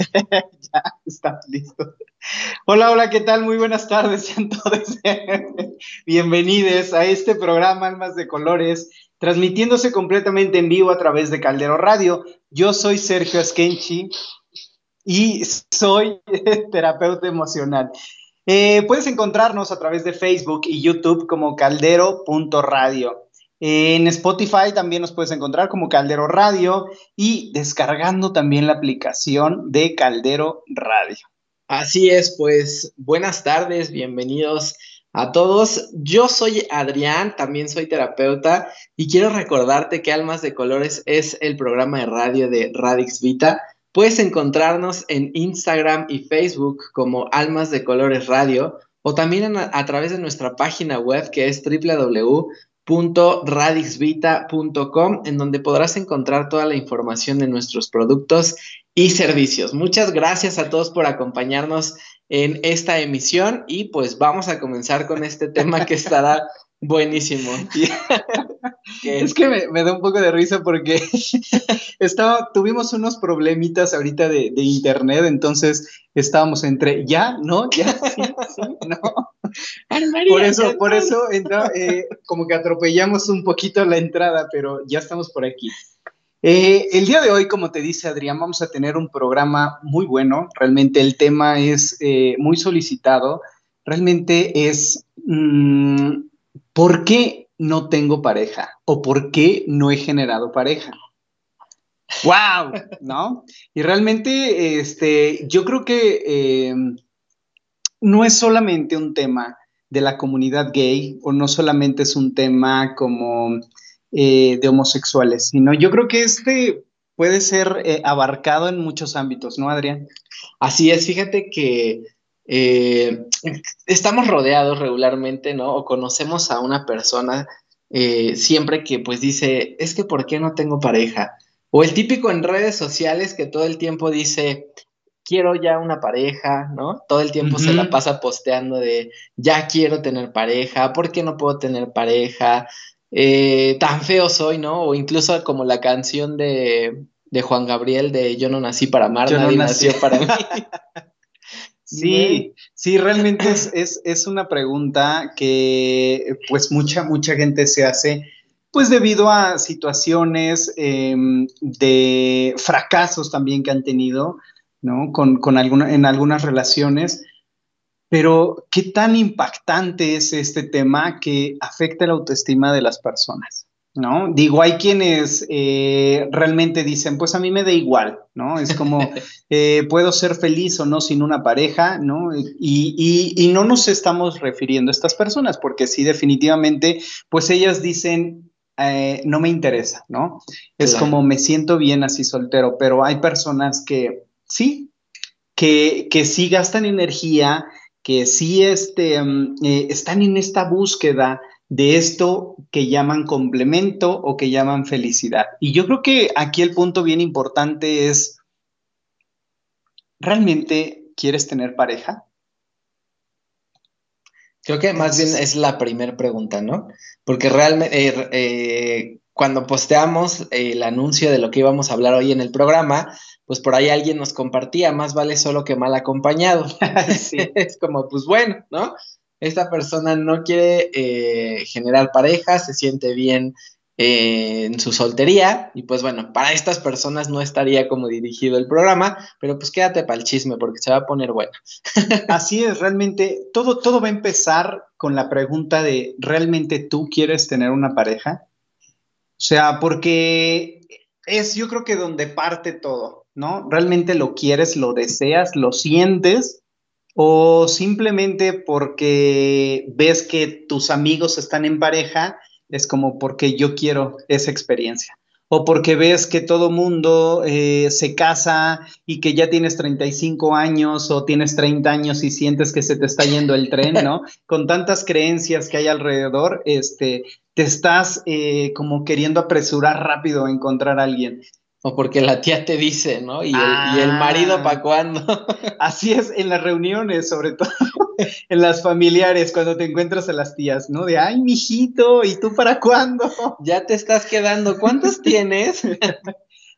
ya está listo. Hola, hola, ¿qué tal? Muy buenas tardes, sean todos bienvenidos a este programa Almas de Colores, transmitiéndose completamente en vivo a través de Caldero Radio. Yo soy Sergio Esquenchi y soy terapeuta emocional. Eh, puedes encontrarnos a través de Facebook y YouTube como caldero.radio. En Spotify también nos puedes encontrar como Caldero Radio y descargando también la aplicación de Caldero Radio. Así es, pues buenas tardes, bienvenidos a todos. Yo soy Adrián, también soy terapeuta y quiero recordarte que Almas de Colores es el programa de radio de Radix Vita. Puedes encontrarnos en Instagram y Facebook como Almas de Colores Radio o también a, a través de nuestra página web que es www en donde podrás encontrar toda la información de nuestros productos y servicios. Muchas gracias a todos por acompañarnos en esta emisión y pues vamos a comenzar con este tema que estará buenísimo. es que me, da un poco de risa porque estaba, tuvimos unos problemitas ahorita de, de, internet, entonces estábamos entre ya, no, ya, sí, sí, no por eso, por eso eh, como que atropellamos un poquito la entrada, pero ya estamos por aquí. Eh, el día de hoy, como te dice Adrián, vamos a tener un programa muy bueno. Realmente el tema es eh, muy solicitado. Realmente es mm, ¿por qué no tengo pareja? ¿O por qué no he generado pareja? ¡Wow! ¿No? Y realmente, este, yo creo que no es solamente un tema de la comunidad gay o no solamente es un tema como eh, de homosexuales, sino yo creo que este puede ser eh, abarcado en muchos ámbitos, ¿no, Adrián? Así es, fíjate que eh, estamos rodeados regularmente, ¿no? O conocemos a una persona siempre que pues dice, es que ¿por qué no tengo pareja? O el típico en redes sociales que todo el tiempo dice, quiero ya una pareja, ¿no? Todo el tiempo se la pasa posteando de, ya quiero tener pareja, ¿por qué no puedo tener pareja? Eh, tan feo soy, ¿no? O incluso como la canción de, Juan Gabriel de Yo no nací para amar, nadie nació para mí. Sí, sí, realmente es, es, una pregunta que pues mucha, mucha gente se hace, pues debido a situaciones em, de fracasos también que han tenido, ¿no? Con, con en algunas relaciones. Pero, ¿qué tan impactante es este tema que afecta la autoestima de las personas? ¿No? Digo, hay quienes eh, realmente dicen, pues a mí me da igual, ¿no? Es como, eh, puedo ser feliz o no sin una pareja, ¿no? Y, y, no nos estamos refiriendo a estas personas, porque sí, definitivamente, pues ellas dicen, eh, no me interesa, ¿no? Es como, me siento bien así soltero, pero hay personas que sí, que, que sí gastan energía, que sí este, mm, eh, están en esta búsqueda de esto que llaman complemento o que llaman felicidad. Y yo creo que aquí el punto bien importante es, ¿realmente quieres tener pareja? Creo que más bien es la primera pregunta, ¿no? Porque realmente eh, eh, cuando posteamos el anuncio de lo que íbamos a hablar hoy en el programa, pues por ahí alguien nos compartía, más vale solo que mal acompañado. es como, pues bueno, ¿no? Esta persona no quiere eh, generar pareja, se siente bien eh, en su soltería y pues bueno, para estas personas no estaría como dirigido el programa, pero pues quédate para el chisme porque se va a poner bueno. Así es, realmente todo, todo va a empezar con la pregunta de, ¿realmente tú quieres tener una pareja? O sea, porque es yo creo que donde parte todo. ¿no? ¿Realmente lo quieres, lo deseas, lo sientes? ¿O simplemente porque ves que tus amigos están en pareja, es como porque yo quiero esa experiencia? o porque ves que todo mundo eh, se casa y que ya tienes 35 años o tienes 30 años y sientes que se te está yendo el tren, ¿no? Con tantas creencias que hay alrededor, este, te estás eh, como queriendo apresurar rápido a encontrar a alguien. O porque la tía te dice, ¿no? Y el, marido ah. para cuándo. Así es, en las reuniones, sobre todo en las familiares, cuando te encuentras a las tías, ¿no? De, ay, mijito, ¿y tú para cuándo? Ya te estás quedando, ¿cuántos tienes?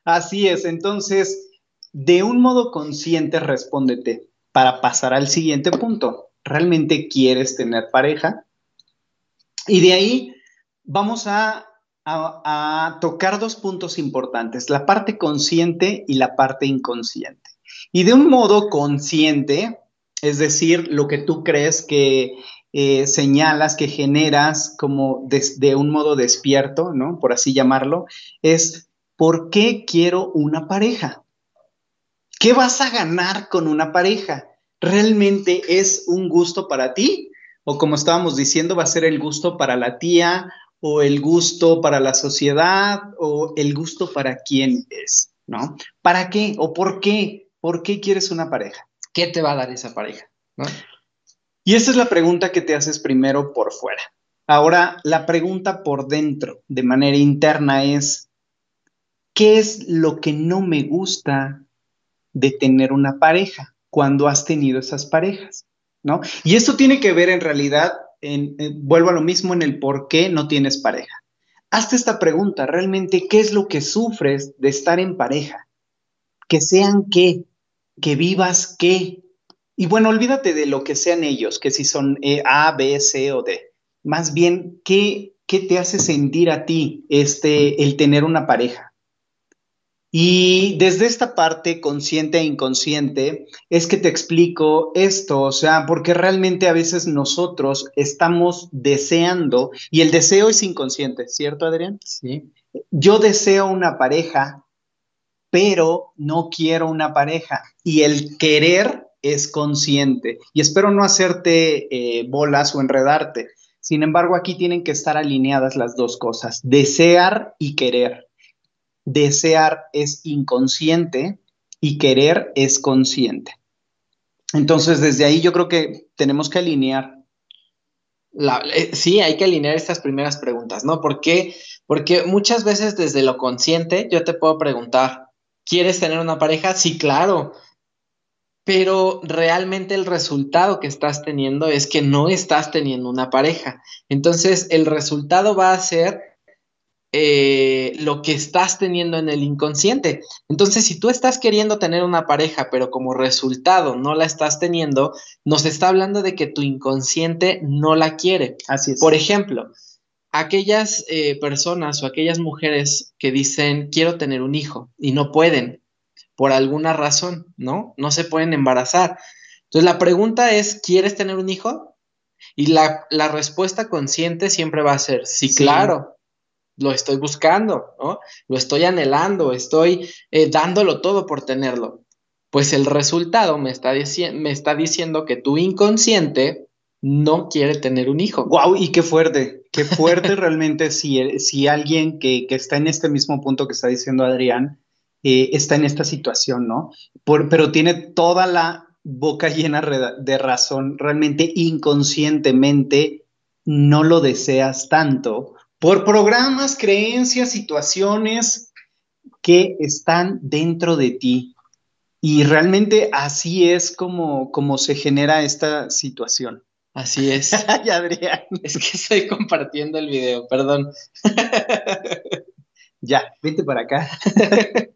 Así es, entonces, de un modo consciente respóndete para pasar al siguiente punto. ¿Realmente quieres tener pareja? Y de ahí vamos a, a, tocar dos puntos importantes, la parte consciente y la parte inconsciente. Y de un modo consciente, es decir, lo que tú crees que eh, señalas, que generas como de un modo despierto, ¿no? Por así llamarlo, es ¿por qué quiero una pareja? ¿Qué vas a ganar con una pareja? ¿Realmente es un gusto para ti? O como estábamos diciendo, va a ser el gusto para la tía o el gusto para la sociedad o el gusto para quién es, ¿no? ¿Para qué o por qué? ¿Por qué quieres una pareja? ¿Qué te va a dar esa pareja? Y esa es la pregunta que te haces primero por fuera. Ahora, la pregunta por dentro, de manera interna, es, ¿qué es lo que no me gusta de tener una pareja cuando has tenido esas parejas? ¿No? Y esto tiene que ver en realidad, en, vuelvo a lo mismo, en el por qué no tienes pareja. Hazte esta pregunta, realmente, ¿qué es lo que sufres de estar en pareja? Que sean qué, que vivas qué, y bueno, olvídate de lo que sean ellos, que si son eh, A, B, C o D. Más bien, ¿qué, ¿qué te hace sentir a ti este, el tener una pareja? Y desde esta parte consciente e inconsciente es que te explico esto, o sea, porque realmente a veces nosotros estamos deseando, y el deseo es inconsciente, ¿cierto, Adrián? Sí. Yo deseo una pareja, pero no quiero una pareja. Y el querer es consciente. Y espero no hacerte eh, bolas o enredarte. Sin embargo, aquí tienen que estar alineadas las dos cosas, desear y querer. Desear es inconsciente y querer es consciente. Entonces, desde ahí yo creo que tenemos que alinear. Eh, sí, hay que alinear estas primeras preguntas, ¿no? ¿Por qué? Porque muchas veces desde lo consciente yo te puedo preguntar, ¿quieres tener una pareja? Sí, claro pero realmente el resultado que estás teniendo es que no estás teniendo una pareja. Entonces, el resultado va a ser eh, lo que estás teniendo en el inconsciente. Entonces, si tú estás queriendo tener una pareja, pero como resultado no la estás teniendo, nos está hablando de que tu inconsciente no la quiere. Así es. Por ejemplo, aquellas eh, personas o aquellas mujeres que dicen, quiero tener un hijo y no pueden, por alguna razón, ¿no? No se pueden embarazar. Entonces la pregunta es, ¿quieres tener un hijo? Y la, respuesta consciente siempre va a ser, sí, claro, lo estoy buscando, ¿no? Lo estoy anhelando, estoy eh, dándolo todo por tenerlo. Pues el resultado me está, me está diciendo que tu inconsciente no quiere tener un hijo. ¡Wow! Y qué fuerte, qué fuerte realmente si, si alguien que, que, está en este mismo punto que está diciendo Adrián, eh, está en esta situación, ¿no? pero tiene toda la boca llena de razón, realmente inconscientemente no lo deseas tanto por programas, creencias, situaciones que están dentro de ti. Y realmente así es como, como se genera esta situación. Así es. Ay, Adrián. Es que estoy compartiendo el video, perdón. ya, vete para acá.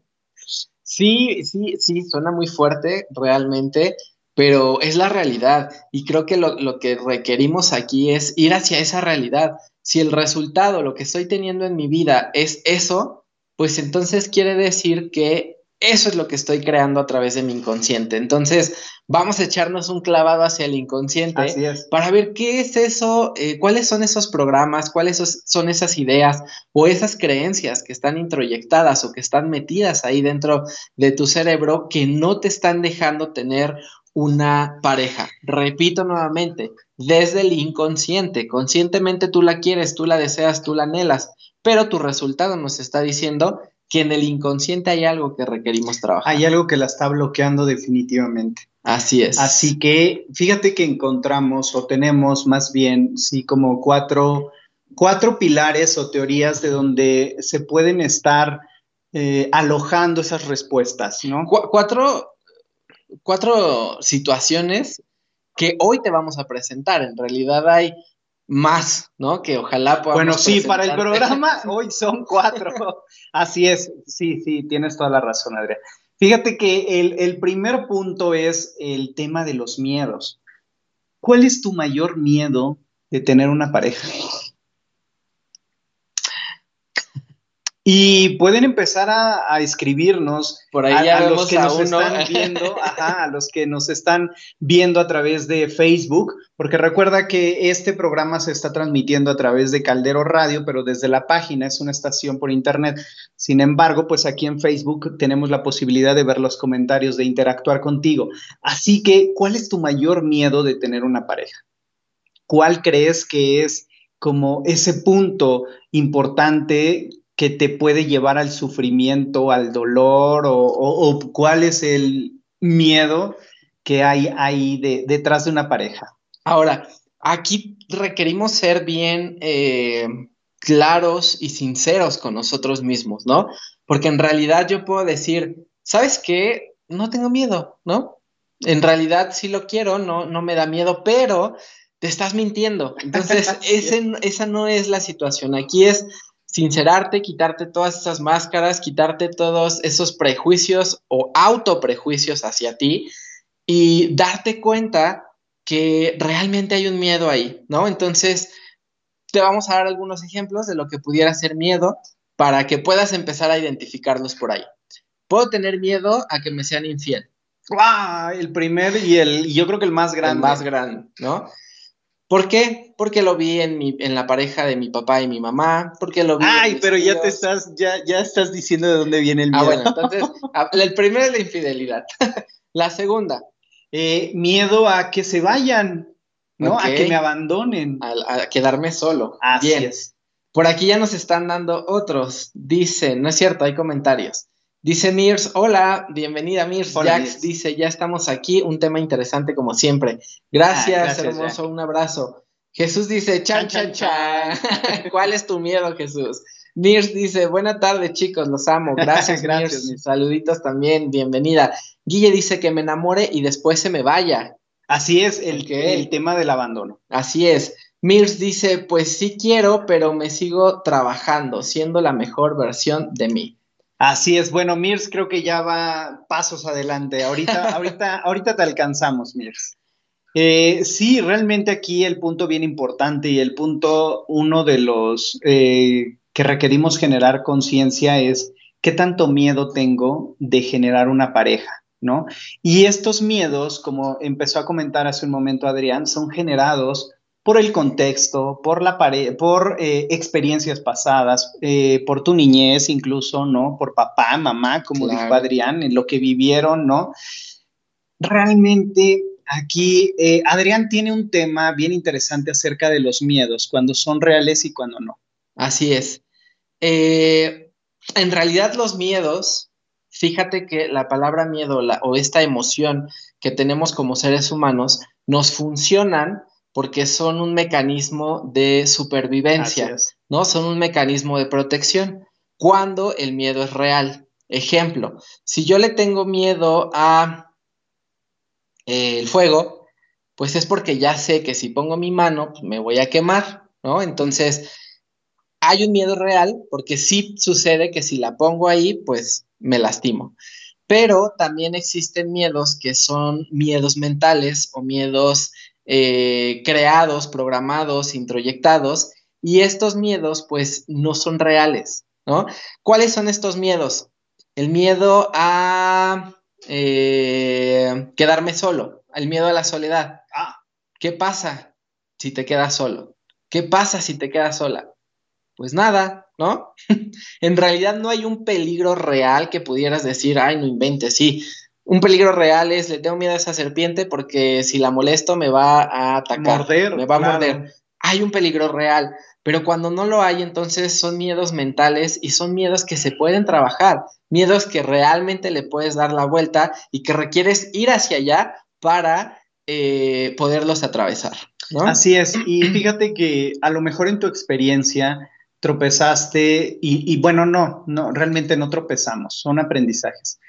Sí, sí, sí, suena muy fuerte realmente, pero es la realidad y creo que lo, que requerimos aquí es ir hacia esa realidad. Si el resultado, lo que estoy teniendo en mi vida es eso, pues entonces quiere decir que eso es lo que estoy creando a través de mi inconsciente. Entonces, vamos a echarnos un clavado hacia el inconsciente para ver qué es eso, eh, cuáles son esos programas, cuáles son esas ideas o esas creencias que están introyectadas o que están metidas ahí dentro de tu cerebro que no te están dejando tener una pareja. Repito nuevamente, desde el inconsciente, conscientemente tú la quieres, tú la deseas, tú la anhelas, pero tu resultado nos está diciendo que en el inconsciente hay algo que requerimos trabajar. Hay algo que la está bloqueando definitivamente. Así es. Así que fíjate que encontramos o tenemos más bien, sí, como cuatro, cuatro pilares o teorías de donde se pueden estar eh, alojando esas respuestas, ¿no? cuatro, cuatro situaciones que hoy te vamos a presentar. En realidad hay más, ¿no? Que ojalá podamos. Bueno, sí, para el programa hoy son cuatro. Así es, sí, sí, tienes toda la razón, Adrián. Fíjate que el, el primer punto es el tema de los miedos. ¿Cuál es tu mayor miedo de tener una pareja? Y pueden empezar a, escribirnos por ahí a, los que nos están viendo, a los que nos están viendo a través de Facebook, porque recuerda que este programa se está transmitiendo a través de Caldero Radio, pero desde la página es una estación por internet. Sin embargo, pues aquí en Facebook tenemos la posibilidad de ver los comentarios, de interactuar contigo. Así que, ¿cuál es tu mayor miedo de tener una pareja? ¿Cuál crees que es como ese punto importante que te puede llevar al sufrimiento, al dolor, o, cuál es el miedo que hay ahí detrás de una pareja. Ahora, aquí requerimos ser bien eh, claros y sinceros con nosotros mismos, ¿no? Porque en realidad yo puedo decir, ¿sabes qué? No tengo miedo, ¿no? En realidad sí lo quiero, no, no me da miedo, pero te estás mintiendo. Entonces, esa no es la situación. Aquí es sincerarte, quitarte todas esas máscaras, quitarte todos esos prejuicios o autoprejuicios hacia ti y darte cuenta que realmente hay un miedo ahí, ¿no? Entonces, te vamos a dar algunos ejemplos de lo que pudiera ser miedo para que puedas empezar a identificarlos por ahí. Puedo tener miedo a que me sean infiel. ¡Wow! El primer y el, yo creo que el más grande. El más grande, ¿no? ¿Por qué? Porque lo vi en, mi, en la pareja de mi papá y mi mamá, porque lo vi. Ay, pero ya te estás, ya, ya estás diciendo de dónde viene el miedo. Ah, bueno, entonces, el primero es la infidelidad. la segunda. Eh, miedo a que se vayan, ¿no? A que me abandonen. A, quedarme solo. Así es. Por aquí ya nos están dando otros. Dice, no es cierto, hay comentarios. Dice Mirs, hola, bienvenida Mirs. Jax dice, ya estamos aquí, un tema interesante como siempre. Gracias, ah, hermoso, un abrazo. Jesús dice, chan, chan, chan. ¿Cuál es tu miedo, Jesús? Mirs dice, buena tarde, chicos, los amo. Gracias, Gracias Mirs. Saluditos también, bienvenida. Guille dice que me enamore y después se me vaya. Así es, el, el tema del abandono. Así es. Mirs dice, pues sí quiero, pero me sigo trabajando, siendo la mejor versión de mí. Así es, bueno, Mirs creo que ya va pasos adelante. Ahorita, ahorita, ahorita te alcanzamos, Mirs. Eh, sí, realmente aquí el punto bien importante y el punto uno de los eh, que requerimos generar conciencia es qué tanto miedo tengo de generar una pareja, ¿no? Y estos miedos, como empezó a comentar hace un momento Adrián, son generados por el contexto, por la por eh, experiencias pasadas, eh, por tu niñez incluso, ¿no? Por papá, mamá, como dijo Adrián, en lo que vivieron, ¿no? Realmente aquí eh, Adrián tiene un tema bien interesante acerca de los miedos, cuando son reales y cuando no. Así es. en realidad los miedos, fíjate que la palabra miedo o esta emoción que tenemos como seres humanos nos funcionan porque son un mecanismo de supervivencia, ¿no? Son un mecanismo de protección cuando el miedo es real. Ejemplo, si yo le tengo miedo a eh, el fuego, pues es porque ya sé que si pongo mi mano pues me voy a quemar, ¿no? Entonces, hay un miedo real porque sí sucede que si la pongo ahí, pues me lastimo. Pero también existen miedos que son miedos mentales o miedos eh, creados, programados, introyectados, y estos miedos pues no son reales, ¿no? ¿Cuáles son estos miedos? El miedo a eh, quedarme solo, el miedo a la soledad. Ah, ¿qué pasa si te quedas solo? ¿Qué pasa si te quedas sola? Pues nada, ¿no? en realidad no hay un peligro real que pudieras decir, ay, no inventes, sí, un peligro real es, le tengo miedo a esa serpiente porque si la molesto me va a atacar, me va a morder. Hay un peligro real, pero cuando no lo hay, entonces son miedos mentales y son miedos que se pueden trabajar, miedos que realmente le puedes dar la vuelta y que requieres ir hacia allá para eh, poderlos atravesar. Así es, y fíjate que a lo mejor en tu experiencia tropezaste y, y bueno, no, no, realmente no tropezamos, son aprendizajes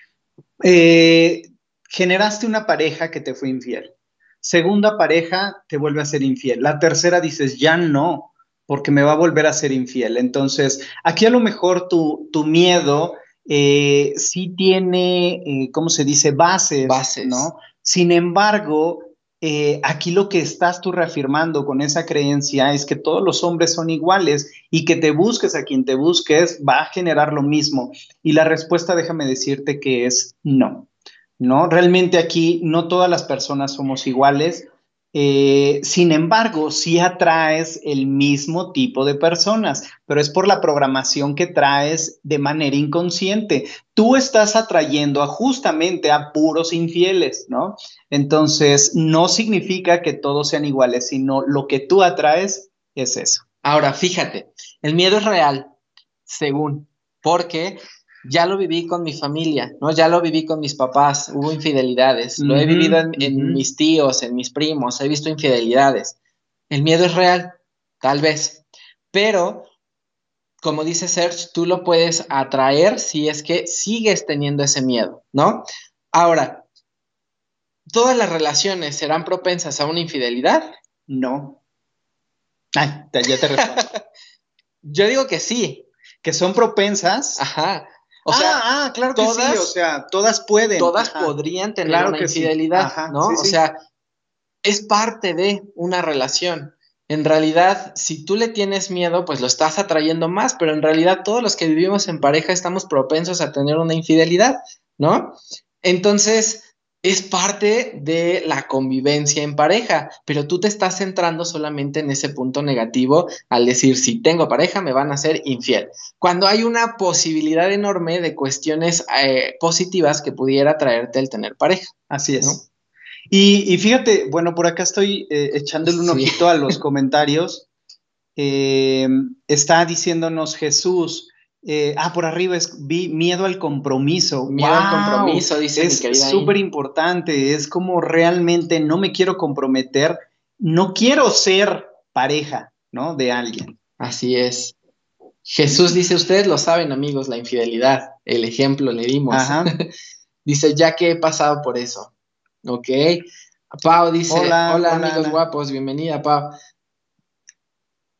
eh, generaste una pareja que te fue infiel. Segunda pareja te vuelve a ser infiel. La tercera dices, ya no, porque me va a volver a ser infiel. Entonces, aquí a lo mejor tu, tu miedo eh, sí tiene, eh, ¿cómo se dice? Bases, Bases. ¿no? Sin embargo, eh, aquí lo que estás tú reafirmando con esa creencia es que todos los hombres son iguales y que te busques a quien te busques va a generar lo mismo. Y la respuesta, déjame decirte que es no. ¿no? Realmente aquí no todas las personas somos iguales. Eh, sin embargo, sí atraes el mismo tipo de personas, pero es por la programación que traes de manera inconsciente. Tú estás atrayendo a justamente a puros infieles, ¿no? Entonces, no significa que todos sean iguales, sino lo que tú atraes es eso. Ahora, fíjate, el miedo es real, según, porque ya lo viví con mi familia, ¿no? Ya lo viví con mis papás, hubo infidelidades, lo he vivido en, en mis tíos, en mis primos, he visto infidelidades. El miedo es real, tal vez, pero como dice Serge, tú lo puedes atraer si es que sigues teniendo ese miedo, ¿no? Ahora, ¿todas las relaciones serán propensas a una infidelidad? No. Ay, ya te respondo. Yo digo que sí, que son propensas. ajá. O sea, ah, ah, claro que sí, todas- o sea, todas pueden. todas Ajá. podrían tener Claro una que sí. infidelidad, Ajá, ¿no? sí, o sí. sea, es parte de una relación. En realidad, si tú le tienes miedo, pues lo estás atrayendo más, pero en realidad todos los que vivimos en pareja estamos propensos a tener una infidelidad, ¿no? Entonces, es parte de la convivencia en pareja, pero tú te estás centrando solamente en ese punto negativo al decir, si tengo pareja, me van a ser infiel cuando hay una posibilidad enorme de cuestiones eh, positivas que pudiera traerte el tener pareja. Así es. ¿no? Y, y fíjate, bueno, por acá estoy eh, echándole un Sí. ojito a los comentarios. Eh, está diciéndonos Jesús. Eh, ah, por arriba es vi miedo al compromiso. Miedo al ¡Guau! compromiso, dice mi es súper importante. Es como realmente no me quiero comprometer, no quiero ser pareja, ¿no? De alguien. Así es. Jesús dice, ustedes lo saben, amigos, la infidelidad. El ejemplo le dimos. Ajá. dice, ya que he pasado por eso. Ok. Pau dice, Hola, hola, hola, amigos Ana. guapos, bienvenida, Pau.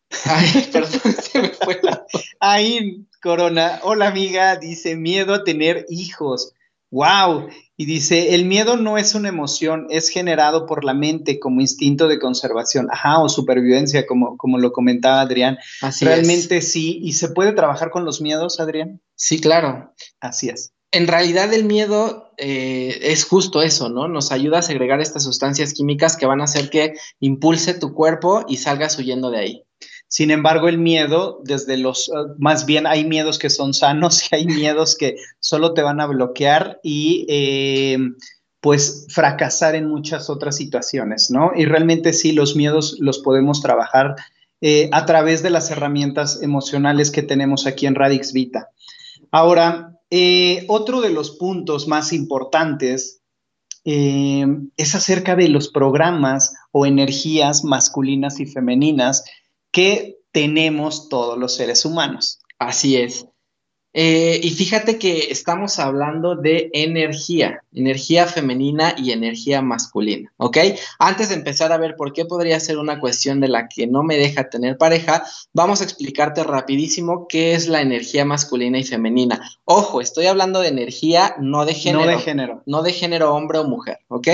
Ay, perdón, se me fue la Ahí, Corona, hola amiga, dice miedo a tener hijos. Wow. Y dice, el miedo no es una emoción, es generado por la mente como instinto de conservación, ajá, o supervivencia, como, como lo comentaba Adrián. Así es. Realmente sí. ¿Y se puede trabajar con los miedos, Adrián? Sí, claro. Así es. En realidad el miedo eh, es justo eso, ¿no? Nos ayuda a segregar estas sustancias químicas que van a hacer que impulse tu cuerpo y salgas huyendo de ahí. Sin embargo, el miedo, desde los, uh, más bien hay miedos que son sanos y hay miedos que solo te van a bloquear y eh, pues fracasar en muchas otras situaciones, ¿no? Y realmente sí, los miedos los podemos trabajar eh, a través de las herramientas emocionales que tenemos aquí en Radix Vita. Ahora, eh, otro de los puntos más importantes eh, es acerca de los programas o energías masculinas y femeninas que tenemos todos los seres humanos. Así es. Eh, y fíjate que estamos hablando de energía, energía femenina y energía masculina, ¿ok? Antes de empezar a ver por qué podría ser una cuestión de la que no me deja tener pareja, vamos a explicarte rapidísimo qué es la energía masculina y femenina. Ojo, estoy hablando de energía, no de género. No de género. No de género hombre o mujer, ¿ok?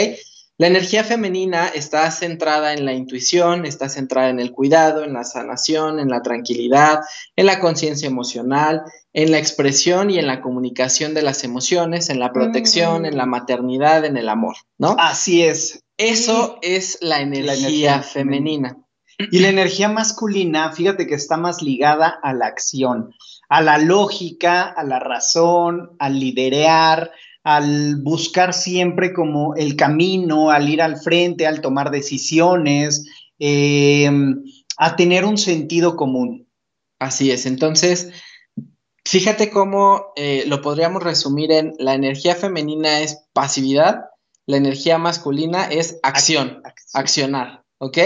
La energía femenina está centrada en la intuición, está centrada en el cuidado, en la sanación, en la tranquilidad, en la conciencia emocional, en la expresión y en la comunicación de las emociones, en la protección, Mm. en la maternidad, en el amor, ¿no? Así es. Eso es la energía, energía femenina. Y la energía masculina, fíjate que está más ligada a la acción, a la lógica, a la razón, al liderear, al buscar siempre como el camino, al ir al frente, al tomar decisiones, eh, a tener un sentido común. Así es. Entonces, fíjate cómo eh, lo podríamos resumir en la energía femenina es pasividad, la energía masculina es acción, accionar, ¿ok?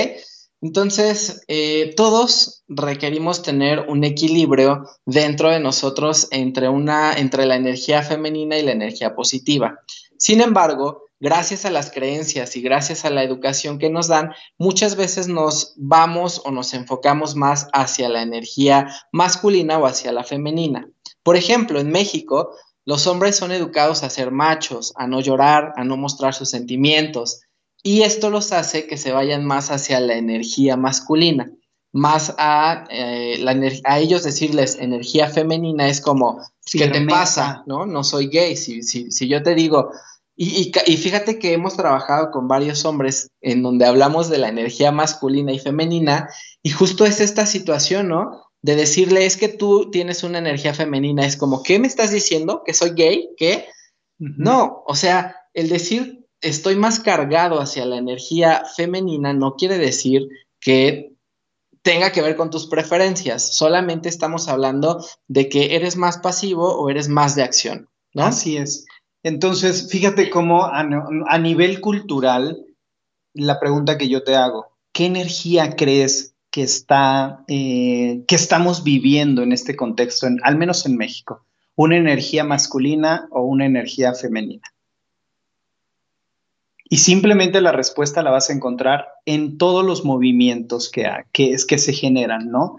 Entonces, eh, todos requerimos tener un equilibrio dentro de nosotros entre, una, entre la energía femenina y la energía positiva. Sin embargo, gracias a las creencias y gracias a la educación que nos dan, muchas veces nos vamos o nos enfocamos más hacia la energía masculina o hacia la femenina. Por ejemplo, en México, Los hombres son educados a ser machos, a no llorar, a no mostrar sus sentimientos, y esto los hace que se vayan más hacia la energía masculina, más a, eh, la a ellos decirles energía femenina es como, ¿qué te pasa? ¿No? No soy gay. Si, si, si yo te digo, y, y, fíjate que hemos trabajado con varios hombres en donde hablamos de la energía masculina y femenina, y justo es esta situación, ¿no? De decirle, es que tú tienes una energía femenina, es como, ¿qué me estás diciendo? ¿Que soy gay? ¿Qué? No, o sea, el decir estoy más cargado hacia la energía femenina no quiere decir que tenga que ver con tus preferencias, solamente estamos hablando de que eres más pasivo o eres más de acción, ¿no? Así es. Entonces, fíjate cómo a, nivel cultural, la pregunta que yo te hago, ¿qué energía crees que está, eh, que estamos viviendo en este contexto, al menos en México? ¿Una energía masculina o una energía femenina? Y simplemente la respuesta la vas a encontrar en todos los movimientos que, que, es, que se generan, ¿no?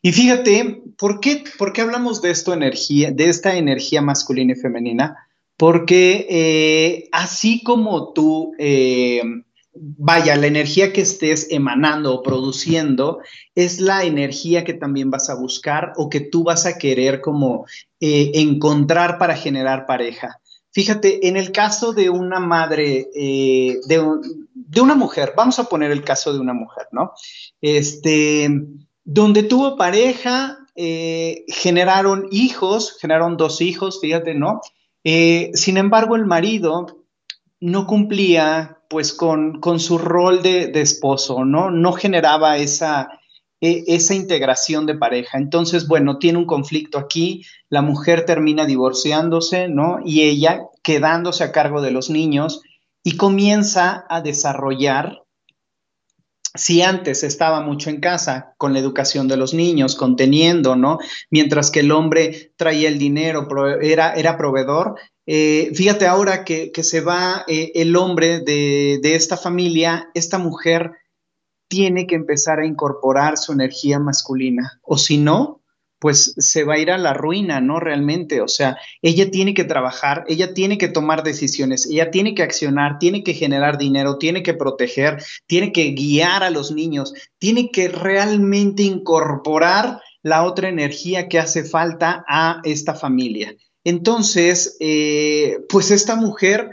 Y fíjate, ¿por qué, ¿por qué hablamos de, esto energía, de esta energía masculina y femenina? Porque eh, así como tú, eh, vaya, la energía que estés emanando o produciendo es la energía que también vas a buscar o que tú vas a querer como eh, encontrar para generar pareja. Fíjate, en el caso de una madre, de, de, una mujer, vamos a poner el caso de una mujer, ¿no? Este, donde tuvo pareja, generaron hijos, generaron dos hijos, fíjate, ¿no? Eh, sin embargo, el marido no cumplía pues con, su rol de, esposo, ¿no? No generaba esa, e, esa integración de pareja. Entonces, bueno, tiene un conflicto aquí, la mujer termina divorciándose, ¿no? Y ella quedándose a cargo de los niños y comienza a desarrollar si antes estaba mucho en casa con la educación de los niños, conteniendo, ¿no? Mientras que el hombre traía el dinero, era, era proveedor, eh, fíjate ahora que, se va eh, el hombre de, de esta familia, esta mujer tiene que empezar a incorporar su energía masculina, o si no, pues se va a ir a la ruina, ¿no? Realmente, o sea, ella tiene que trabajar, ella tiene que tomar decisiones, ella tiene que accionar, tiene que generar dinero, tiene que proteger, tiene que guiar a los niños, tiene que realmente incorporar la otra energía que hace falta a esta familia. Entonces, eh, pues esta mujer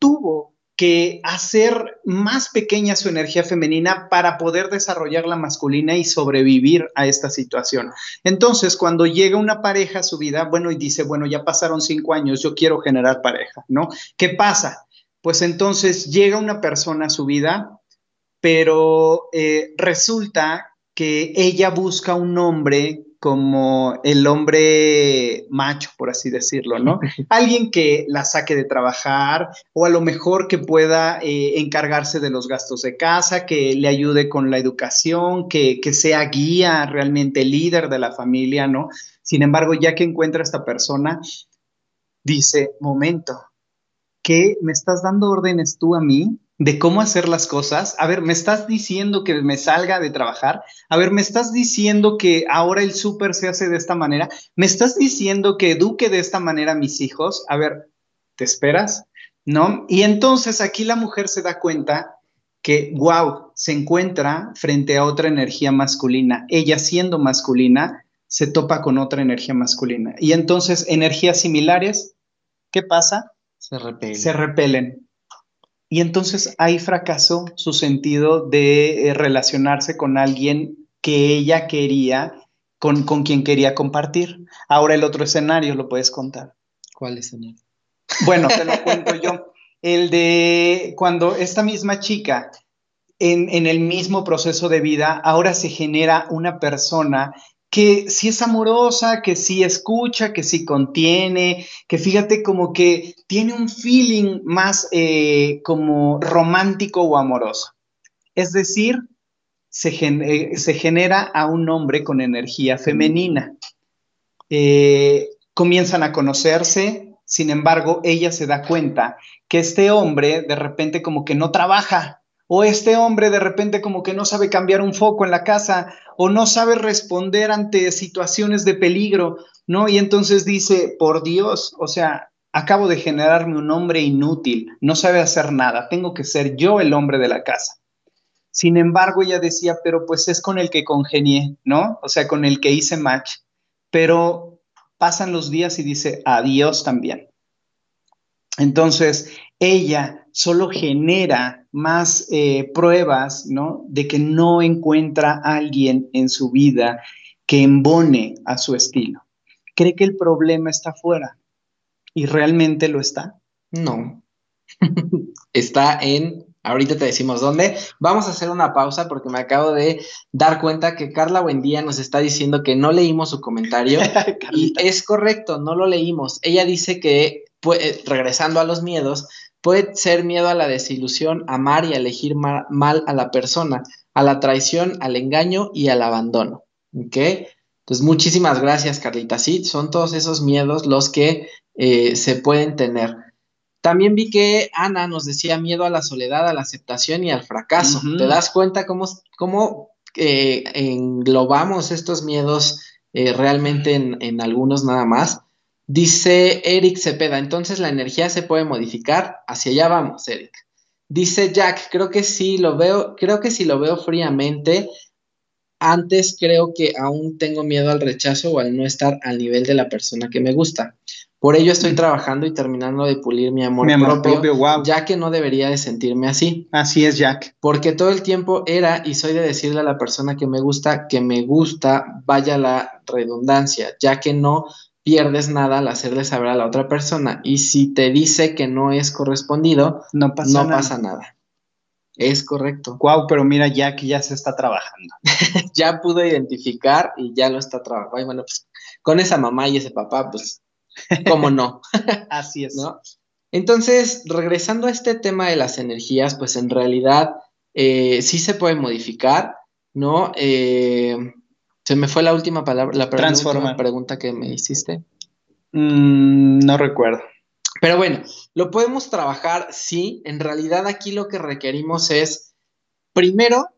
tuvo que hacer más pequeña su energía femenina para poder desarrollar la masculina y sobrevivir a esta situación. Entonces, cuando llega una pareja a su vida, bueno, y dice, bueno, ya pasaron cinco años, yo quiero generar pareja, ¿no? ¿Qué pasa? Pues entonces llega una persona a su vida, pero eh, resulta que ella busca un hombre como el hombre macho, por así decirlo, ¿no? Alguien que la saque de trabajar o a lo mejor que pueda eh, encargarse de los gastos de casa, que le ayude con la educación, que, que sea guía, realmente líder de la familia, ¿no? Sin embargo, ya que encuentra esta persona, dice, momento, ¿qué me estás dando órdenes tú a mí? De cómo hacer las cosas. A ver, me estás diciendo que me salga de trabajar. A ver, me estás diciendo que ahora el súper se hace de esta manera. Me estás diciendo que eduque de esta manera a mis hijos. A ver, ¿te esperas? ¿No? Y entonces aquí la mujer se da cuenta que, wow, se encuentra frente a otra energía masculina. Ella siendo masculina, se topa con otra energía masculina. Y entonces, energías similares, ¿qué pasa? Se repelen. Se repelen. Y entonces ahí fracasó su sentido de eh, relacionarse con alguien que ella quería, con, con quien quería compartir. Ahora el otro escenario lo puedes contar. ¿Cuál escenario? Bueno, te lo cuento yo. El de cuando esta misma chica en, en, el mismo proceso de vida, ahora se genera una persona que sí es amorosa, que sí escucha, que sí contiene, que fíjate como que tiene un feeling más eh, como romántico o amoroso. Es decir, se, eh, genera a un hombre con energía femenina. Eh, comienzan a conocerse, sin embargo, ella se da cuenta que este hombre de repente como que no trabaja, o este hombre de repente como que no sabe cambiar un foco en la casa o no sabe responder ante situaciones de peligro ¿no? Y entonces dice, por Dios, o sea, acabo de generarme un hombre inútil, no sabe hacer nada, tengo que ser yo el hombre de la casa. Sin embargo, ella decía, pero pues es con el que congenié, ¿no? O sea, con el que hice match. Pero pasan los días y dice, adiós también. Entonces, ella solo genera más eh, pruebas, ¿no? De que no encuentra a alguien en su vida que embone a su estilo. Cree que el problema está fuera y realmente lo está. No. está en, ahorita te decimos dónde. Vamos a hacer una pausa porque me acabo de dar cuenta que Carla Buendía nos está diciendo que no leímos su comentario. y es correcto, no lo leímos. Ella dice que, regresando a los miedos, puede ser miedo a la desilusión, amar y elegir mal a la persona, a la traición, al engaño y al abandono. ¿Ok? Entonces, muchísimas gracias, Carlita. Sí, son todos esos miedos los que eh, se pueden tener. También vi que Ana nos decía miedo a la soledad, a la aceptación y al fracaso. ¿Te das cuenta cómo, cómo eh, englobamos estos miedos eh, realmente en, en, algunos nada más? Dice Eric Cepeda, entonces la energía se puede modificar. Hacia allá vamos, Eric. Dice Jack, creo que sí lo veo, creo que si lo veo fríamente, antes creo que aún tengo miedo al rechazo o al no estar al nivel de la persona que me gusta. Por ello estoy trabajando y terminando de pulir mi amor, propio, ya que no debería de sentirme así. Así es, Jack. Porque todo el tiempo era y soy de decirle a la persona que me gusta que me gusta, vaya la redundancia, ya que no pierdes nada al hacerle saber a la otra persona. Y si te dice que no es correspondido, no pasa, nada. pasa nada. Es correcto. Wow, pero mira, ya que ya se está trabajando. ya pudo identificar y ya lo está trabajando. Y bueno, pues con esa mamá y ese papá, pues, ¿cómo no? Así es. ¿No? Entonces, regresando a este tema de las energías, pues en realidad eh, sí se puede modificar, ¿no? Eh, se me fue la última palabra, la pregunta que me hiciste. Mm, no recuerdo. Pero bueno, lo podemos trabajar, sí. En realidad aquí lo que requerimos es, primero,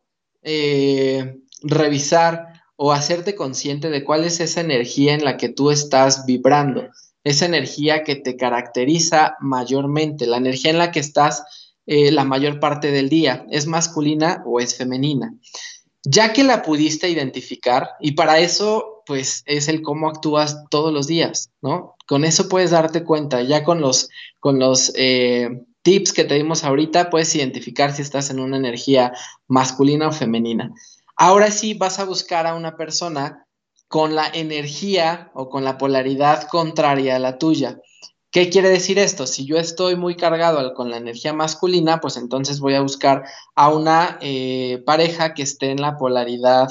eh, revisar o hacerte consciente de cuál es esa energía en la que tú estás vibrando, esa energía que te caracteriza mayormente, la energía en la que estás eh, la mayor parte del día, ¿es masculina o es femenina? Ya que la pudiste identificar, y para eso, pues es el cómo actúas todos los días, ¿no? Con eso puedes darte cuenta, ya con los, con los eh, tips que te dimos ahorita, puedes identificar si estás en una energía masculina o femenina. Ahora sí vas a buscar a una persona con la energía o con la polaridad contraria a la tuya. ¿Qué quiere decir esto? Si yo estoy muy cargado con la energía masculina, pues entonces voy a buscar a una eh, pareja que esté en la polaridad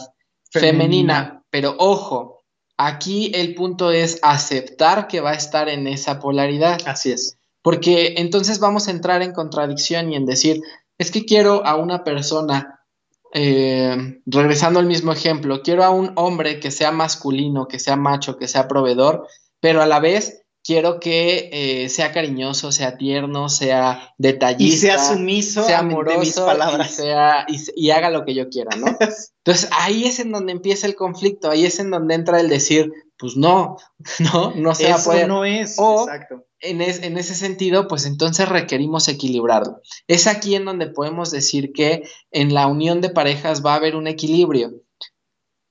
femenina. Pero ojo, aquí el punto es aceptar que va a estar en esa polaridad. Así es. Porque entonces vamos a entrar en contradicción y en decir, es que quiero a una persona, eh, regresando al mismo ejemplo, quiero a un hombre que sea masculino, que sea macho, que sea proveedor, pero a la vez quiero que eh, sea cariñoso, sea tierno, sea detallista. Y sea sumiso sea amoroso, mis palabras. Y, haga lo que yo quiera, ¿no? Entonces ahí es en donde empieza el conflicto, ahí es en donde entra el decir, pues no, no, no se Eso no es, exacto. En, en ese sentido, pues entonces requerimos equilibrarlo. Es aquí en donde podemos decir que en la unión de parejas va a haber un equilibrio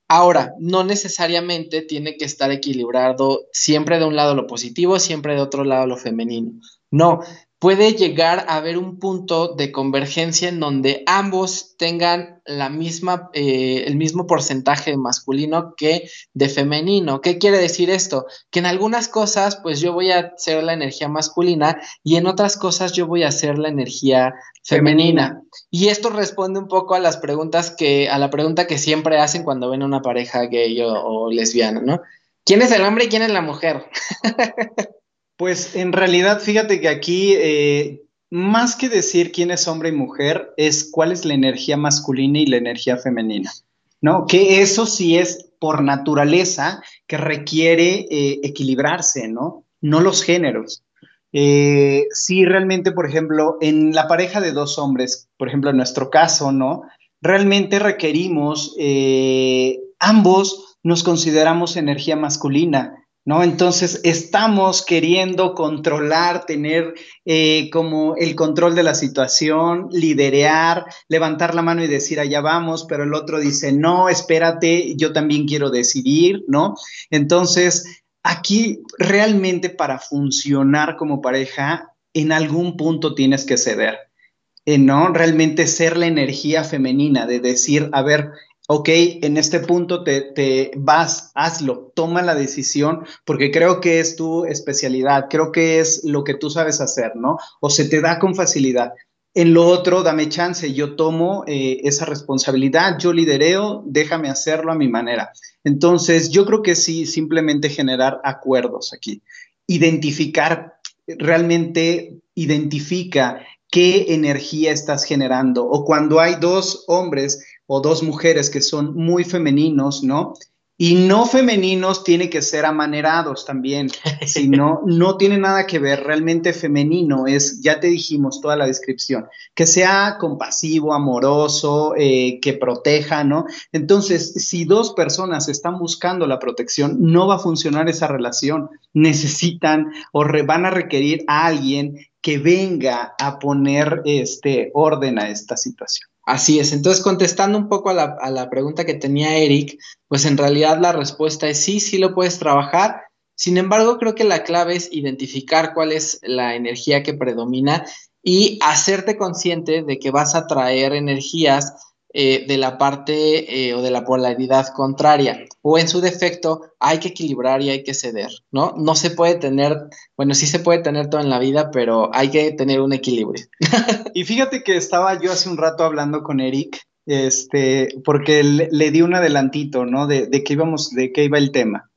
Ahora, no necesariamente tiene que estar equilibrado siempre de un lado lo positivo, siempre de otro lado lo femenino. No, puede llegar a haber un punto de convergencia en donde ambos tengan la misma, eh, el mismo porcentaje de masculino que de femenino. ¿Qué quiere decir esto? Que en algunas cosas, pues yo voy a ser la energía masculina y en otras cosas yo voy a ser la energía femenina. Y esto responde un poco a las preguntas que, a la pregunta que siempre hacen cuando ven a una pareja gay o, o lesbiana, ¿no? ¿Quién es el hombre y quién es la mujer? Pues en realidad, fíjate que aquí, eh, más que decir quién es hombre y mujer, es cuál es la energía masculina y la energía femenina, ¿no? Que eso sí es por naturaleza que requiere eh, equilibrarse, ¿no? No los géneros. Eh, sí, realmente, por ejemplo, en la pareja de dos hombres, por ejemplo, en nuestro caso, ¿no? Realmente requerimos, ambos nos consideramos energía masculina ¿no? Entonces estamos queriendo controlar, tener eh, como el control de la situación, liderear, levantar la mano y decir allá vamos, pero el otro dice no, espérate, yo también quiero decidir, ¿no? Entonces, aquí realmente para funcionar como pareja, en algún punto tienes que ceder. Eh, ¿no? Realmente ser la energía femenina, de decir, a ver, ok, en este punto te, vas, hazlo, toma la decisión, porque creo que es tu especialidad, creo que es lo que tú sabes hacer, ¿no? O se te da con facilidad. En lo otro, dame chance, yo tomo eh, esa responsabilidad, yo lidereo, déjame hacerlo a mi manera. Entonces, yo creo que sí, simplemente generar acuerdos aquí, identificar, realmente identifica qué energía estás generando. O cuando hay dos hombres o dos mujeres que son muy femeninos, ¿no? Y no femeninos tiene que ser amanerados también, sino no tiene nada que ver, realmente femenino es, ya te dijimos toda la descripción, que sea compasivo, amoroso, eh, que proteja, ¿no? Entonces, si dos personas están buscando la protección, no va a funcionar esa relación, necesitan o van a requerir a alguien que venga a poner este orden a esta situación. Así es, entonces contestando un poco a la, pregunta que tenía Eric, pues en realidad la respuesta es sí, sí lo puedes trabajar. Sin embargo, creo que la clave es identificar cuál es la energía que predomina y hacerte consciente de que vas a traer energías eh, de la parte eh, o de la polaridad contraria. O en su defecto, hay que equilibrar y hay que ceder, ¿no? No se puede tener, bueno, sí se puede tener todo en la vida, pero hay que tener un equilibrio. y fíjate que estaba yo hace un rato hablando con Eric, este, porque le, di un adelantito, ¿no? De, de qué íbamos, de qué iba el tema.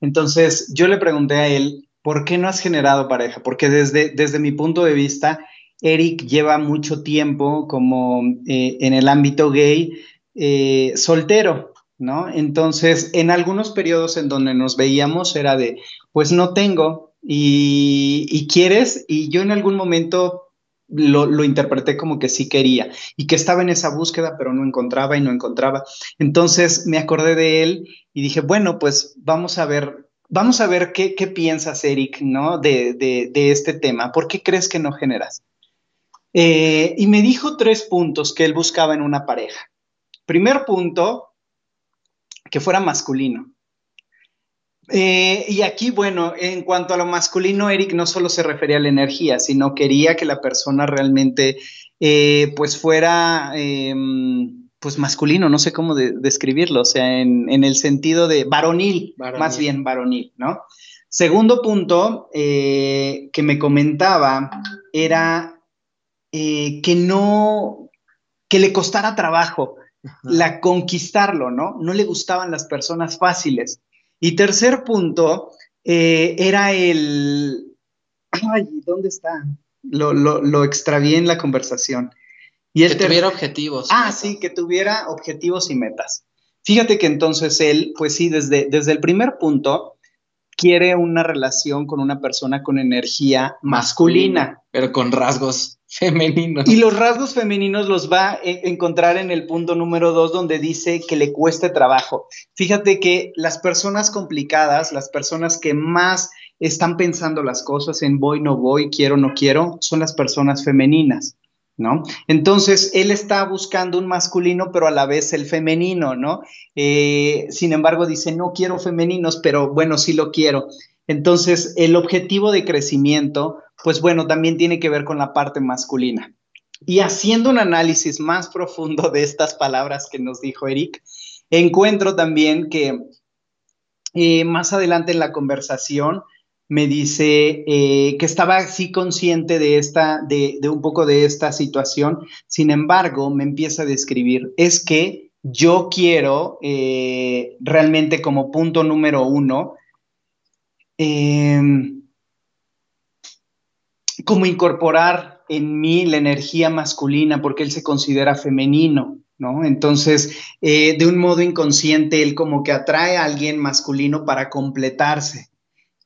Entonces, yo le pregunté a él, ¿por qué no has generado pareja? Porque desde, desde mi punto de vista, Eric lleva mucho tiempo como eh, en el ámbito gay eh, soltero, ¿no? Entonces, en algunos periodos en donde nos veíamos era de, pues no tengo y, quieres, y yo en algún momento lo, lo, interpreté como que sí quería y que estaba en esa búsqueda, pero no encontraba y no encontraba. Entonces me acordé de él y dije, bueno, pues vamos a ver, vamos a ver qué, qué piensas, Eric, ¿no? De, de, de, este tema. ¿Por qué crees que no generas? Eh, y me dijo tres puntos que él buscaba en una pareja. Primer punto, que fuera masculino. Eh, y aquí, bueno, en cuanto a lo masculino, Eric no solo se refería a la energía, sino quería que la persona realmente, eh, pues, fuera, em, pues, masculino, no sé cómo describirlo, o sea, en, el sentido de varonil, más bien varonil, ¿no? Segundo punto que me comentaba era eh, que no, que le costara trabajo la conquistarlo, ¿no? No le gustaban las personas fáciles. Y tercer punto eh, era el, ay, ¿dónde está? Lo, lo, extravié en la conversación. Y que tuviera objetivos. Ah, sí, que tuviera objetivos y metas. Fíjate que entonces él, pues sí, desde, desde el primer punto, quiere una relación con una persona con energía masculina. Pero con rasgos femeninos. Y los rasgos femeninos los va a encontrar en el punto número dos, donde dice que le cueste trabajo. Fíjate que las personas complicadas, las personas que más están pensando las cosas en voy, no voy, quiero, no quiero, son las personas femeninas. ¿No? Entonces, él está buscando un masculino, pero a la vez el femenino, ¿no? Eh, sin embargo, dice, no quiero femeninos, pero bueno, sí lo quiero. Entonces, el objetivo de crecimiento, pues bueno, también tiene que ver con la parte masculina. Y haciendo un análisis más profundo de estas palabras que nos dijo Eric, encuentro también que eh, más adelante en la conversación me dice eh, que estaba así consciente de esta, de, un poco de esta situación. Sin embargo, me empieza a describir, es que yo quiero eh, realmente como punto número uno, Em, como incorporar en mí la energía masculina porque él se considera femenino, ¿no? Entonces, eh, de un modo inconsciente, él como que atrae a alguien masculino para completarse.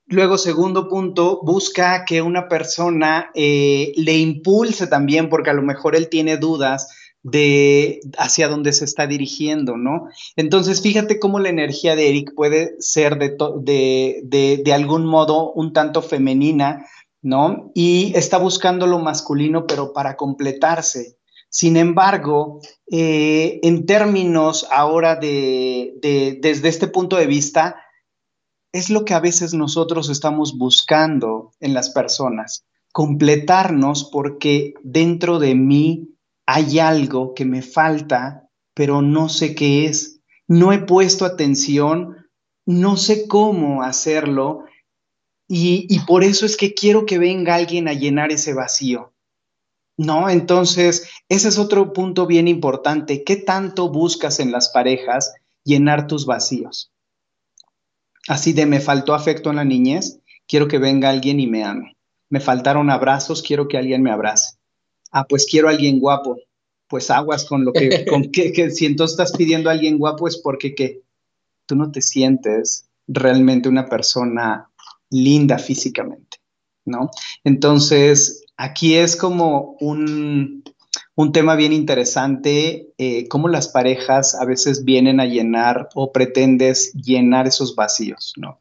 Luego, segundo punto, busca que una persona eh, le impulse también, porque a lo mejor él tiene dudas de hacia dónde se está dirigiendo, ¿no? Entonces, fíjate cómo la energía de Eric puede ser de, de, de, algún modo un tanto femenina, ¿no? Y está buscando lo masculino, pero para completarse. Sin embargo, eh, en términos ahora de, desde este punto de vista, es lo que a veces nosotros estamos buscando en las personas, completarnos porque dentro de mí hay algo que me falta, pero no sé qué es. No he puesto atención, no sé cómo hacerlo y, por eso es que quiero que venga alguien a llenar ese vacío. ¿No? Entonces, ese es otro punto bien importante. ¿Qué tanto buscas en las parejas llenar tus vacíos? Así de me faltó afecto en la niñez, quiero que venga alguien y me ame. Me faltaron abrazos, quiero que alguien me abrace ah, pues quiero a alguien guapo, pues aguas con lo que, con que, que si entonces estás pidiendo a alguien guapo es porque que tú no te sientes realmente una persona linda físicamente, ¿no? Entonces, aquí es como un, un tema bien interesante, eh, cómo las parejas a veces vienen a llenar o pretendes llenar esos vacíos, ¿no?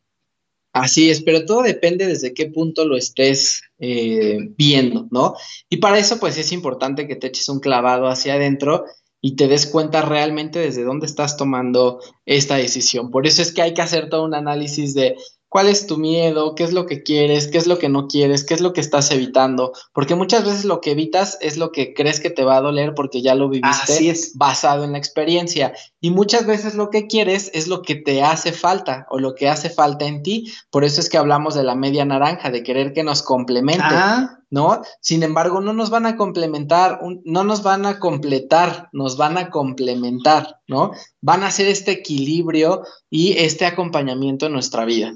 Así es, pero todo depende desde qué punto lo estés eh, viendo, ¿no? Y para eso, pues es importante que te eches un clavado hacia adentro y te des cuenta realmente desde dónde estás tomando esta decisión. Por eso es que hay que hacer todo un análisis de cuál es tu miedo, qué es lo que quieres, qué es lo que no quieres, qué es lo que estás evitando, porque muchas veces lo que evitas es lo que crees que te va a doler porque ya lo viviste basado en la experiencia y muchas veces lo que quieres es lo que te hace falta o lo que hace falta en ti, por eso es que hablamos de la media naranja, de querer que nos complemente. Ah. ¿No? Sin embargo, no nos van a complementar, no nos van a completar, nos van a complementar, ¿no? Van a hacer este equilibrio y este acompañamiento en nuestra vida.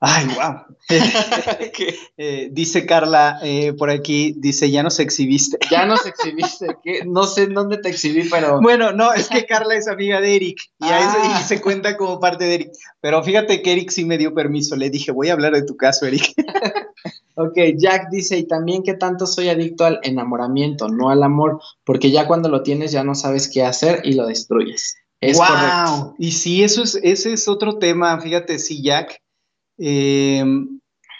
Ay, wow. Eh, dice Carla eh, por aquí, dice, ya nos exhibiste. Ya nos exhibiste, no sé en dónde te exhibí, pero... Bueno, no, es que Carla es amiga de Eric y, ah. se cuenta como parte de Eric. Pero fíjate que Eric sí me dio permiso, le dije, voy a hablar de tu caso, Eric. ok, Jack dice, y también que tanto soy adicto al enamoramiento, no al amor, porque ya cuando lo tienes ya no sabes qué hacer y lo destruyes. Es wow. Y sí, eso es, ese es otro tema, fíjate, sí, Jack eh,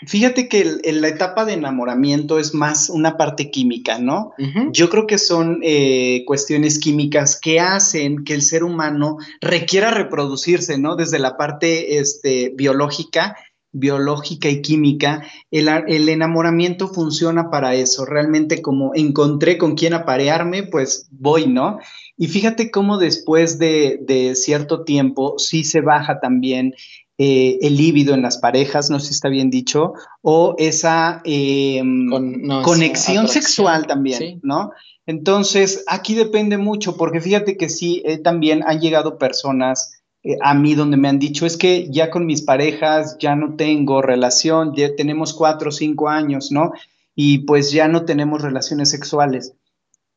fíjate que en la etapa de enamoramiento es más una parte química, ¿no? Yo creo que son eh, cuestiones químicas que hacen que el ser humano requiera reproducirse, ¿no? Desde la parte este, biológica biológica y química, el, enamoramiento funciona para eso. Realmente como encontré con quién aparearme, pues voy, ¿no? Y fíjate cómo después de, de cierto tiempo sí se baja también eh, el líbido en las parejas, no sé si está bien dicho, o esa em, conexión sexual también, ¿no? Entonces, aquí depende mucho, porque fíjate que sí, eh, también han llegado personas eh, a mí donde me han dicho, es que ya con mis parejas ya no tengo relación, ya tenemos cuatro o cinco años, ¿no? Y pues ya no tenemos relaciones sexuales.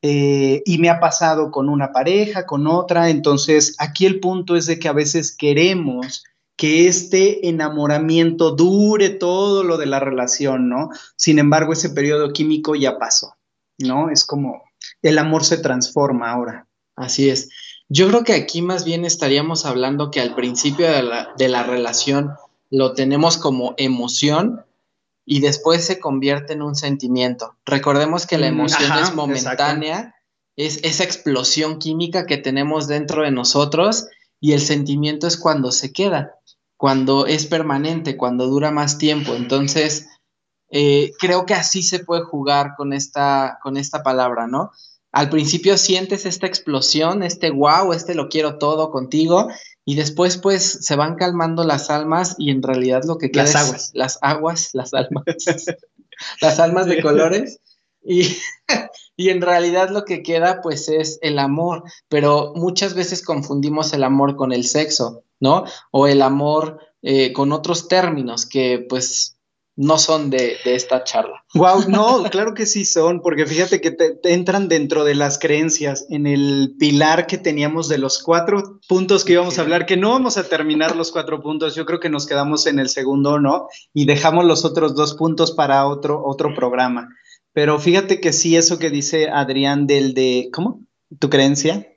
y me ha pasado con una pareja, con otra, entonces aquí el punto es de que a veces queremos que este enamoramiento dure todo lo de la relación, ¿no? Sin embargo, ese periodo químico ya pasó, ¿no? Es como el amor se transforma ahora. Así es. Yo creo que aquí más bien estaríamos hablando que al principio de la, relación lo tenemos como emoción y después se convierte en un sentimiento. Recordemos que la mm, emoción es momentánea, es esa explosión química que tenemos dentro de nosotros y el sentimiento es cuando se queda cuando es permanente, cuando dura más tiempo. Entonces, eh, creo que así se puede jugar con esta, con esta palabra, ¿no? Al principio sientes esta explosión, este wow, este lo quiero todo contigo, y después pues se van calmando las almas y en realidad lo que queda las aguas. las aguas, las almas, las almas de colores. Y, y, en realidad lo que queda pues es el amor, pero muchas veces confundimos el amor con el sexo. ¿no? O el amor eh, con otros términos que pues no son de, esta charla. Wow, no, claro que sí son, porque fíjate que te, entran dentro de las creencias, en el pilar que teníamos de los cuatro puntos que íbamos a hablar, que no vamos a terminar los cuatro puntos, yo creo que nos quedamos en el segundo, ¿no? Y dejamos los otros dos puntos para otro, otro programa. Pero fíjate que sí, eso que dice Adrián del de, ¿cómo? ¿Tu creencia?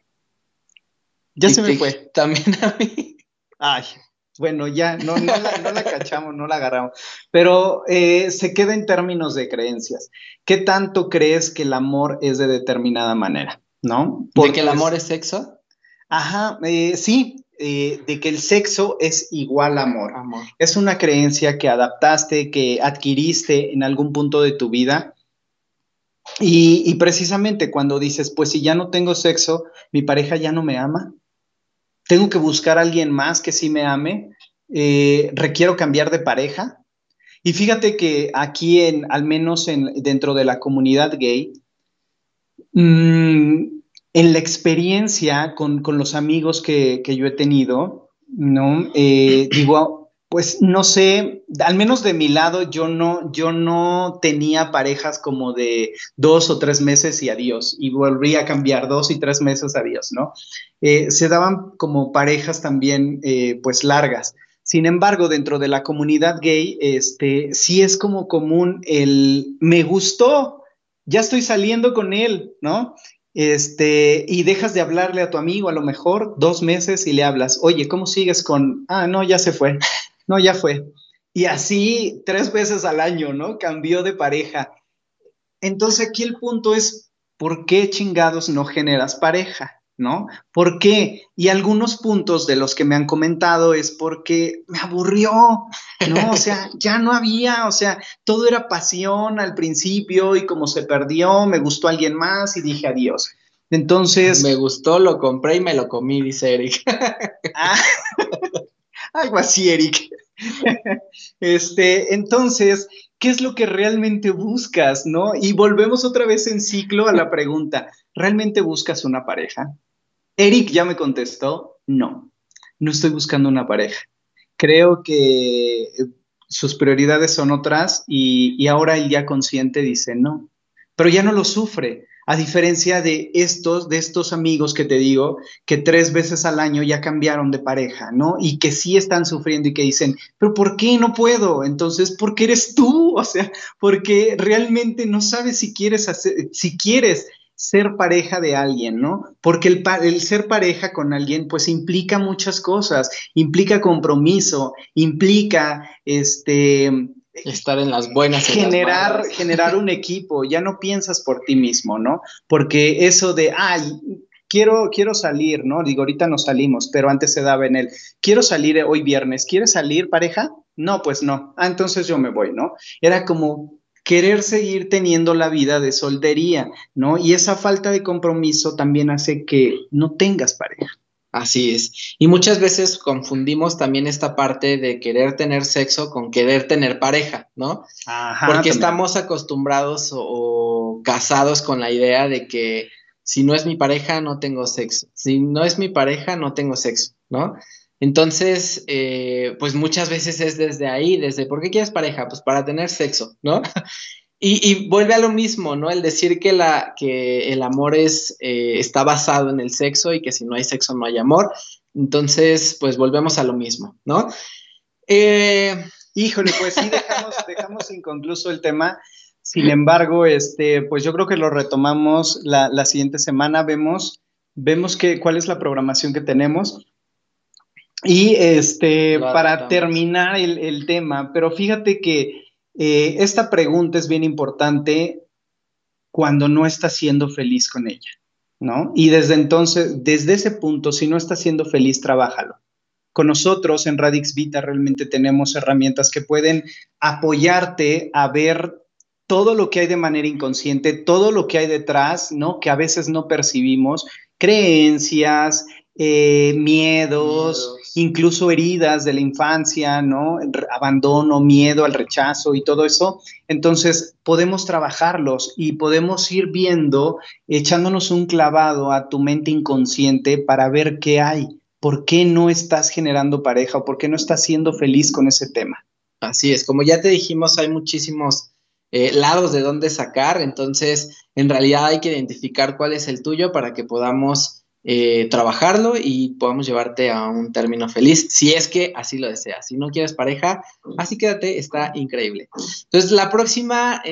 Ya se me fue. También a mí. Ay, bueno, ya, no, la, cachamos, no la agarramos. Pero eh, se queda en términos de creencias. ¿Qué tanto crees que el amor es de determinada manera? ¿No? ¿De que el amor es sexo? Ajá, eh, sí, eh, de que el sexo es igual amor. amor. Es una creencia que adaptaste, que adquiriste en algún punto de tu vida. Y, precisamente cuando dices, pues si ya no tengo sexo, mi pareja ya no me ama, tengo que buscar a alguien más que sí me ame, eh, requiero cambiar de pareja. Y fíjate que aquí, en, al menos en, dentro de la comunidad gay, mm, en la experiencia con, los amigos que, yo he tenido, ¿no? Eh, digo, pues no sé, al menos de mi lado yo no, yo no tenía parejas como de dos o tres meses y adiós, y volví a cambiar dos y tres meses adiós, ¿no? Eh, se daban como parejas también eh, pues largas. Sin embargo, dentro de la comunidad gay, este, sí es como común el me gustó, ya estoy saliendo con él, ¿no? Este, y dejas de hablarle a tu amigo a lo mejor dos meses y le hablas, oye, ¿cómo sigues con, ah, no, ya se fue, no, ya fue. Y así tres veces al año, ¿no? Cambió de pareja. Entonces aquí el punto es, ¿por qué chingados no generas pareja? ¿No? ¿Por qué? Y algunos puntos de los que me han comentado es porque me aburrió, ¿no? O sea, ya no había, o sea, todo era pasión al principio y como se perdió, me gustó alguien más y dije adiós. Entonces... Me gustó, lo compré y me lo comí, dice Eric. Ah, algo así, Eric. este, entonces, ¿qué es lo que realmente buscas, no? Y volvemos otra vez en ciclo a la pregunta, ¿realmente buscas una pareja? Eric ya me contestó, no, no estoy buscando una pareja. Creo que sus prioridades son otras y, y ahora él ya consciente dice, no, pero ya no lo sufre a diferencia de estos, de estos amigos que te digo, que tres veces al año ya cambiaron de pareja, ¿no? Y que sí están sufriendo y que dicen, pero ¿por qué no puedo? Entonces, ¿por qué eres tú? O sea, porque realmente no sabes si quieres hacer, si quieres ser pareja de alguien, ¿no? Porque el, el, ser pareja con alguien, pues implica muchas cosas, implica compromiso, implica, este, Estar en las buenas. Generar, generar un equipo, ya no piensas por ti mismo, ¿no? Porque eso de, ay, quiero, quiero salir, ¿no? Digo, ahorita no salimos, pero antes se daba en él, quiero salir hoy viernes, ¿quieres salir pareja? No, pues no. Ah, entonces yo me voy, ¿no? Era como querer seguir teniendo la vida de soltería, ¿no? Y esa falta de compromiso también hace que no tengas pareja. Así es. Y muchas veces confundimos también esta parte de querer tener sexo con querer tener pareja, ¿no? Ajá, Porque estamos acostumbrados o, casados con la idea de que si no es mi pareja, no tengo sexo. Si no es mi pareja, no tengo sexo, ¿no? Entonces, eh, pues muchas veces es desde ahí, desde, ¿por qué quieres pareja? Pues para tener sexo, ¿no? Y, vuelve a lo mismo, ¿no? El decir que, la, que el amor es, eh, está basado en el sexo y que si no hay sexo no hay amor. Entonces, pues volvemos a lo mismo, ¿no? Eh, híjole, pues sí, dejamos, dejamos inconcluso el tema. Sin embargo, este, pues yo creo que lo retomamos la, siguiente semana. Vemos, vemos que, cuál es la programación que tenemos. Y este, para terminar el, el tema, pero fíjate que eh, esta pregunta es bien importante cuando no estás siendo feliz con ella, ¿no? Y desde entonces, desde ese punto, si no estás siendo feliz, trabájalo. Con nosotros en Radix Vita realmente tenemos herramientas que pueden apoyarte a ver todo lo que hay de manera inconsciente, todo lo que hay detrás, ¿no? Que a veces no percibimos, creencias, eh, miedos, incluso heridas de la infancia, ¿no? Abandono, miedo al rechazo y todo eso. Entonces, podemos trabajarlos y podemos ir viendo, echándonos un clavado a tu mente inconsciente para ver qué hay, por qué no estás generando pareja o por qué no estás siendo feliz con ese tema. Así es, como ya te dijimos, hay muchísimos eh, lados de dónde sacar, entonces en realidad hay que identificar cuál es el tuyo para que podamos eh, trabajarlo y podamos llevarte a un término feliz, si es que así lo deseas. Si no quieres pareja, así quédate, está increíble. Entonces, la próxima,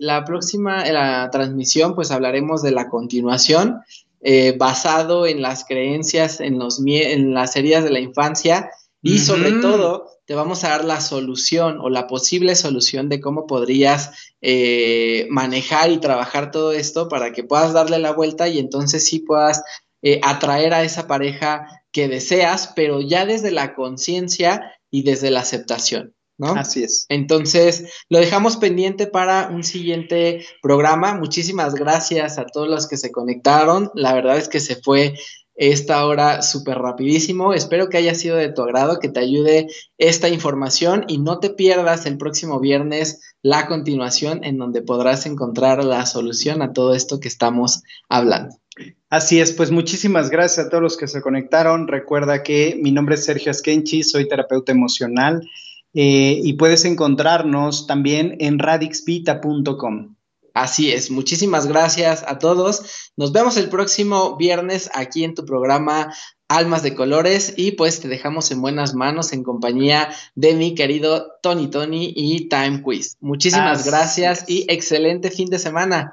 la próxima la transmisión, pues hablaremos de la continuación, eh, basado en las creencias, en, los, en las heridas de la infancia y sobre todo te vamos a dar la solución o la posible solución de cómo podrías eh, manejar y trabajar todo esto para que puedas darle la vuelta y entonces sí puedas eh, atraer a esa pareja que deseas, pero ya desde la conciencia y desde la aceptación. ¿No? Así es. Entonces, lo dejamos pendiente para un siguiente programa. Muchísimas gracias a todos los que se conectaron. La verdad es que se fue esta hora súper rapidísimo. Espero que haya sido de tu agrado, que te ayude esta información y no te pierdas el próximo viernes la continuación en donde podrás encontrar la solución a todo esto que estamos hablando. Así es, pues muchísimas gracias a todos los que se conectaron. Recuerda que mi nombre es Sergio Askenchi, soy terapeuta emocional eh, y puedes encontrarnos también en radixvita.com. Así es, muchísimas gracias a todos. Nos vemos el próximo viernes aquí en tu programa Almas de Colores y pues te dejamos en buenas manos en compañía de mi querido Tony Tony y Time Quiz. Muchísimas gracias y excelente fin de semana.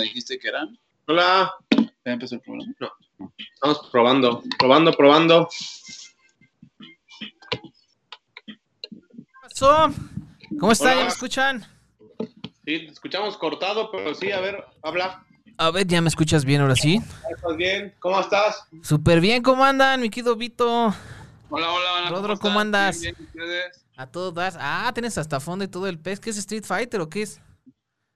me dijiste que eran. Hola. ¿Ya empezó el programa? No. Estamos probando, probando, probando. ¿Qué pasó? ¿Cómo están? ¿Ya me escuchan? Sí, te escuchamos cortado, pero sí, a ver, habla. A ver, ¿ya me escuchas bien ahora sí? ¿Estás bien? ¿Cómo estás? Súper bien, ¿cómo andan, mi querido Vito? Hola, hola, Rodro, ¿cómo, andas? Bien, ¿ustedes? A todo das. Ah, tienes hasta fondo y todo el pez. ¿Qué es Street Fighter o qué es?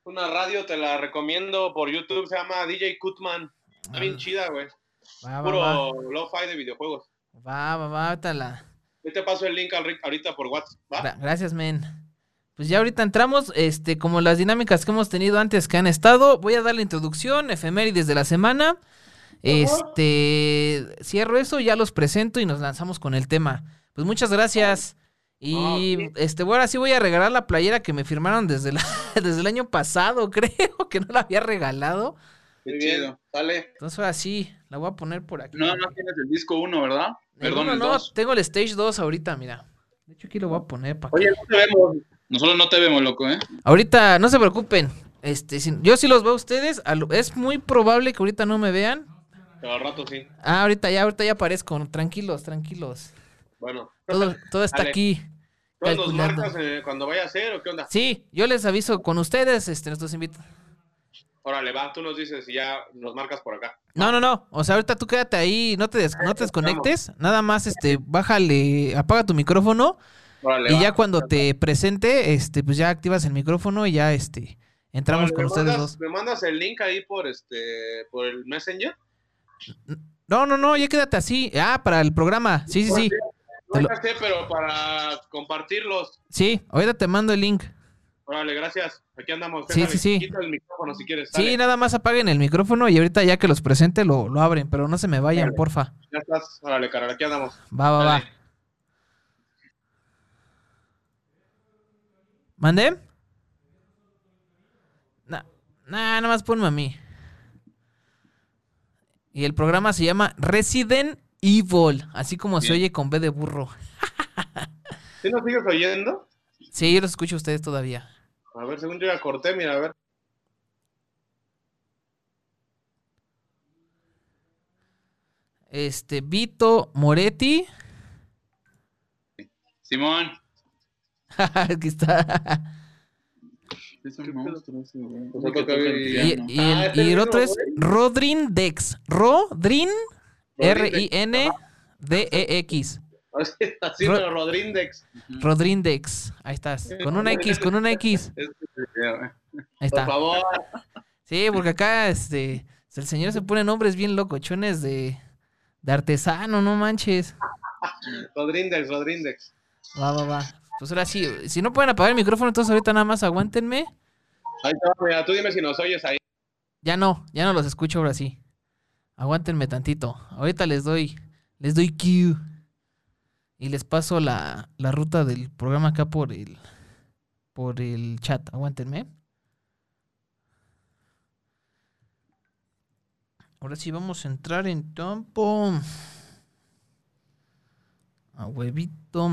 Una radio te la recomiendo por YouTube, se llama DJ Kutman. Está bien Ah. chida, güey. Va, va, Puro lo-fi de videojuegos. Va, va, va, ahorita la- Yo te paso el link ahorita por WhatsApp. Gracias, men. Pues ya ahorita entramos, este, como las dinámicas que hemos tenido antes que han estado, voy a dar la introducción, efemérides de la semana. Este, cierro eso, ya los presento y nos lanzamos con el tema. Pues muchas gracias. Y Ah, ok. este, bueno, ahora sí voy a regalar la playera que me firmaron desde, la- desde el año pasado, creo que no la había regalado. Qué bien, chido. Sale. Entonces ahora sí, la voy a poner por aquí. No, no tienes el disco 1, ¿verdad? El Perdón, uno el no, 2. tengo el Stage 2 ahorita, mira. De hecho aquí lo voy a poner para Oye, no te vemos. Nosotros no te vemos, loco, ¿eh? Ahorita, no se preocupen. Este, si- yo sí los veo a ustedes. a lo- es muy probable que ahorita no me vean. Pero al rato sí. Ah, ahorita ya, ahorita ya aparezco. Tranquilos, tranquilos. Bueno. Todo, todo está Dale. aquí. ¿Tú nos marcas eh, cuando vaya a ser o qué onda? Sí, yo les aviso con ustedes, este, nuestros invitados. Órale, va, tú nos dices y ya nos marcas por acá. No, no, no. O sea, ahorita tú quédate ahí, no te, des- no te desconectes. Nada más, este, bájale, apaga tu micrófono. Órale, Y va. ya cuando te presente, este, pues ya activas el micrófono y ya, este, entramos Órale, con ¿me ustedes mandas- dos. ¿Me mandas el link ahí por este por el Messenger? No, no, no, ya quédate así. Ah, para el programa. Sí, sí, sí. Lo- pero para compartirlos. Sí, ahorita te mando el link. Órale, gracias. Aquí andamos. Sí, sí, sí. Quita el micrófono si quieres. Sí, nada más apaguen el micrófono y ahorita ya que los presente lo, lo abren, pero no se me vayan, Vale. porfa. Ya estás. Órale, carnal, aquí andamos. Va, va, va. Dale. ¿Mandé? Nah, nah, nada más ponme a mí. Y el programa se llama Resident Evil, así como se oye con B de burro. ¿Sí nos sigues oyendo? Sí, yo los escucho a ustedes todavía. A ver, según yo ya corté, mira, a ver. Este, Vito Moretti. Simón. Aquí está. Es un monstruo ese, güey. Pues toca el. Y, y Ah, el, este y el otro es. Rodrin Dex. Rodrin. R-I-N-D-E-X. Así, Ro- pero Rodrindex. Rodrindex. Ahí estás. Con una X, con una X. Video, eh. Ahí Por está. favor. Sí, porque acá este el señor se pone nombres bien locochones de, de artesano, no manches. Rodrindex, Rodrindex. Va, va, va. Pues ahora sí, si no pueden apagar el micrófono, entonces ahorita nada más aguántenme. Ahí va, mira, tú dime si nos oyes ahí. Ya no, ya no los escucho ahora sí. Aguántenme tantito. Ahorita les doy, les doy cue. Y les paso la, la ruta del programa acá por el, por el chat. Aguántenme. Ahora sí vamos a entrar en tiempo. A huevito.